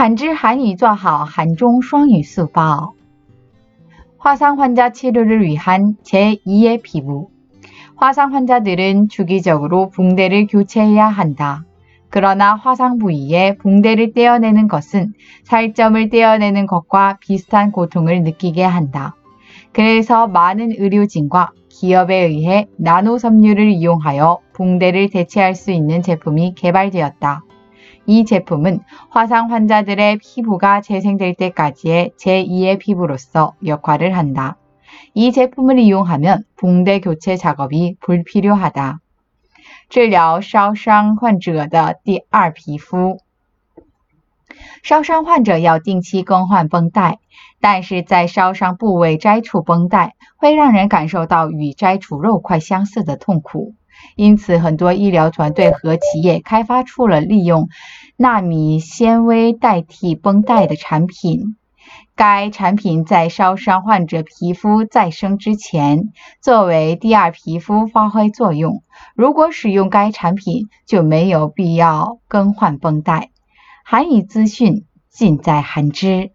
한知한유做好한중双语速报 화상 환자 치료를 위한 제2의 피부. 화상 환자들은 주기적으로 붕대를 교체해야 한다. 그러나 화상 부위에 붕대를 떼어내는 것은 살점을 떼어내는 것과 비슷한 고통을 느끼게 한다. 그래서 많은 의료진과 기업에 의해 나노 섬유를 이용하여 붕대를 대체할 수 있는 제품이 개발되었다. 이 제품은 화상 환자들의 피부가 재생될 때까지의 제2의 피부로서 역할을 한다. 이 제품을 이용하면 붕대 교체 작업이 불필요하다. 治疗烧伤患者要定期更换绷带， 但是在烧伤部位摘除绷带会让人感受到与摘除肉块相似的痛苦。因此，很多医疗团队和企业开发出了利用纳米纤维代替绷带的产品。该产品在烧伤患者皮肤再生之前，作为第二皮肤发挥作用。如果使用该产品，就没有必要更换绷带。韩语资讯尽在韩知。